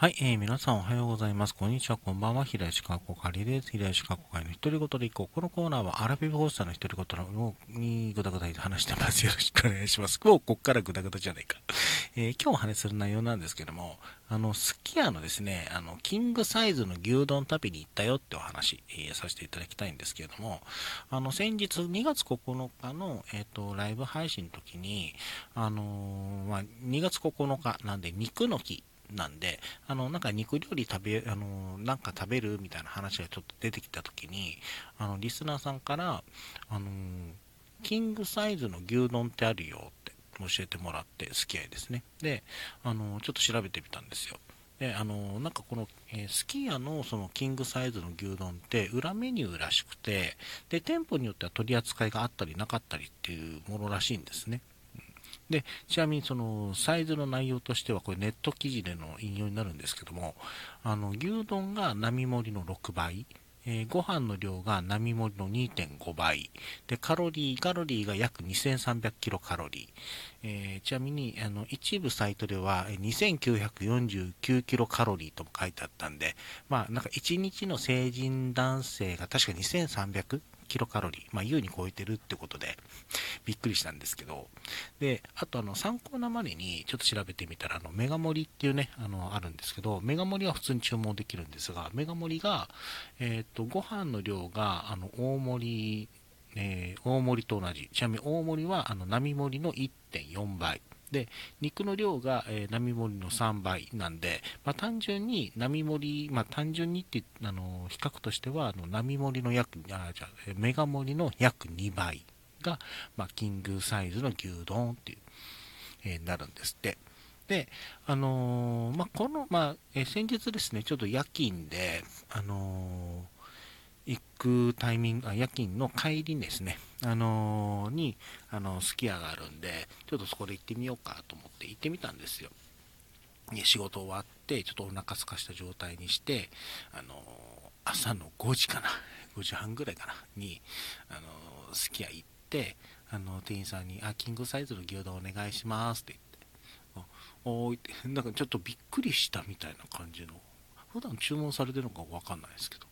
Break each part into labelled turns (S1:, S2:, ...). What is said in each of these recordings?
S1: はい、えー、皆さんおはようございます。こんにちは、こんばんは。平石かこかりです。平石かこかりの独り言でいこう。このコーナーはアラビブ放送の独り言のにぐだぐだ話してます。よろしくお願いします。もうこっからぐだぐだじゃないか。えー、今日お話しする内容なんですけども、あの、すき家のですね、あの、キングサイズの牛丼旅に行ったよってお話、えー、させていただきたいんですけれども、あの、先日2月9日の、えっ、と、ライブ配信の時に、あのまあ、2月9日なんで肉の日なんで、あの、なんか肉料理食べ、あの、なんか食べるみたいな話がちょっと出てきたときに、あの、リスナーさんから、あの、キングサイズの牛丼ってあるよって教えてもらって、好き合いですね。で、あの、ちょっと調べてみたんですよ。で、あの、なんかこの、えー、スキヤのそのキングサイズの牛丼って裏メニューらしくて、で、店舗によっては取り扱いがあったりなかったりっていうものらしいんですね。で、ちなみにそのサイズの内容としては、これネット記事での引用になるんですけども、あの、牛丼が並盛りの6倍、えー、ご飯の量が並盛りの2.5倍、で、カロリー、カロリーが約2300キロカロリー、えー、ちなみに、あの、一部サイトでは2949キロカロリーとも書いてあったんで、まあ、なんか1日の成人男性が確か2300キロカロリー、まあ、優に超えてるってことで、びっくりしたんですけど、で、あとあの、参考なまでにちょっと調べてみたら、あの、メガ盛りっていうね、あの、あるんですけど、メガ盛りは普通に注文できるんですが、メガ盛りが、えっ、と、ご飯の量が、あの、大盛り、えー、大盛りと同じ。ちなみに大盛りは、あの、並盛りの1.4倍。で、肉の量が、えー、並盛りの3倍なんで、まあ、単純に並盛り、まあ、単純にってあの比較としてはあの並盛りの約あじゃメガ盛りの約2倍が、まあ、キングサイズの牛丼っていう、えー、なるんですって。で、あのー、まあ、この、まあ、えー、先日ですね、ちょっと夜勤で、あのー行くタイミング、あ夜勤の帰りですね、あのー、に、あの、すき家があるんで、ちょっとそこで行ってみようかと思って行ってみたんですよ。仕事終わって、ちょっとお腹すかした状態にして、あのー、朝の5時かな、5時半ぐらいかな、に、あのー、すき家行って、あの、店員さんに、あ、キングサイズの牛丼お願いしますって言って、おーいって、なんかちょっとびっくりしたみたいな感じの、普段注文されてるのかわかんないですけど、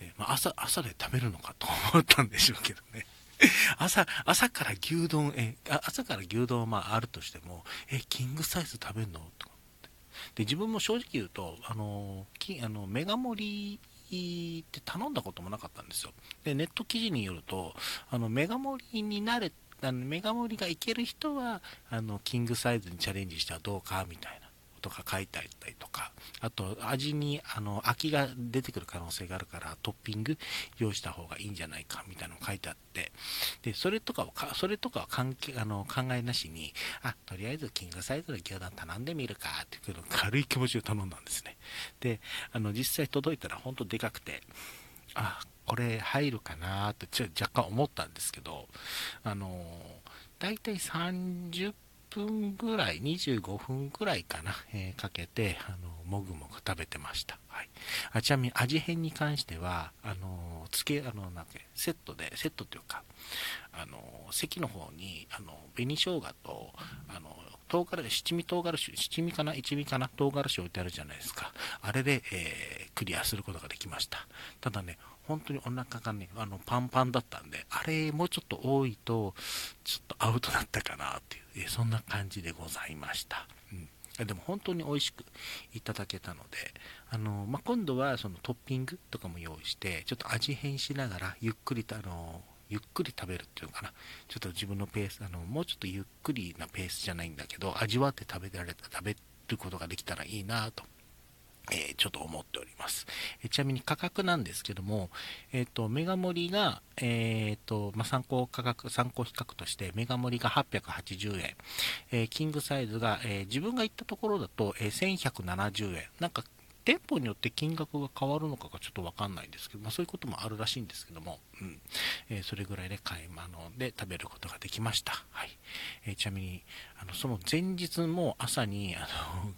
S1: で、まあ、朝、朝で食べるのかと思ったんでしょうけどね。朝、朝から牛丼、え、朝から牛丼まああるとしても、え、キングサイズ食べんの？とかって。で、自分も正直言うと、あの、きあのメガ盛りって頼んだこともなかったんですよ。で、ネット記事によると、あの、メガ盛りになれ、あのメガ盛りがいける人は、あの、キングサイズにチャレンジしたらどうかみたいな。とか書いてあったりとか、あと味にあの飽きが出てくる可能性があるからトッピング用意した方がいいんじゃないかみたいなの書いてあって、で、それとかをそれとかは関係あの考えなしに、あ、とりあえずキングサイズの牛丼頼んでみるかっていう軽い気持ちで頼んだんですね。で、あの実際届いたら本当でかくて、あ、これ入るかなってちょ若干思ったんですけど、あの、大体30分ぐらい、25分ぐらいかな、えー、かけて、あの、もぐもぐ食べてました。はい。あちなみに味変に関しては、あの、つけ、あの、なんて、セットで、セットというか、あの、席の方に、あの、紅生姜と、あの、唐辛子、七味唐辛子、七味かな一味かな唐辛子置いてあるじゃないですか。あれで、えー、クリアすることができました。ただね、本当にお腹がね、あの、パンパンだったんで、あれ、もうちょっと多いと、ちょっとアウトだったかなっていう、そんな感じでございました。うんでも本当に美味しくいただけたので、あのまあ、今度はそのトッピングとかも用意して、ちょっと味変しながら、ゆっくりと、あのゆっくり食べるっていうのかな。ちょっと自分のペース、あの、もうちょっとゆっくりなペースじゃないんだけど、味わって食べられた、食べることができたらいいなとえー、ちょっと思っております。え、ちなみに価格なんですけども、えっ、ー、と、メガ盛りが、えっ、と、まあ、参考価格、参考比較として、メガ盛りが880円、えキングサイズが、え自分が行ったところだと、え1170円。なんか、店舗によって金額が変わるのかがちょっとわかんないんですけど、まあ、そういうこともあるらしいんですけども、うん。えそれぐらいで買い物で食べることができました。はい。えちなみに、あの、その前日も朝に、あの、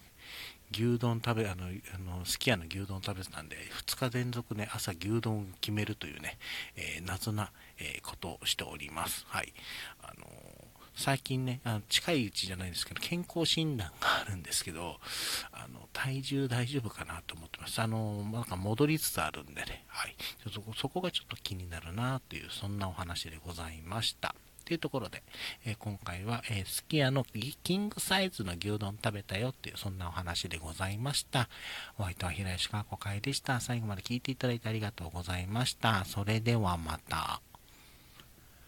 S1: 牛丼食べ、あの、あのすき家の牛丼食べてたんで、2日連続ね、朝牛丼を決めるというね、えー、謎な、えー、ことをしております。はい。あの最近ね、あの近いうちじゃないですけど、健康診断があるんですけど、あの、体重大丈夫かなと思ってます。あの、なんか戻りつつあるんでね、はい。ちょっとそこがちょっと気になるなという、そんなお話でございました。っていうところで、え、今回は、えー、すき家のキングサイズの牛丼食べたよっていう、そんなお話でございました。お相手は平石川子会でした。最後まで聞いていただいてありがとうございました。それではまた。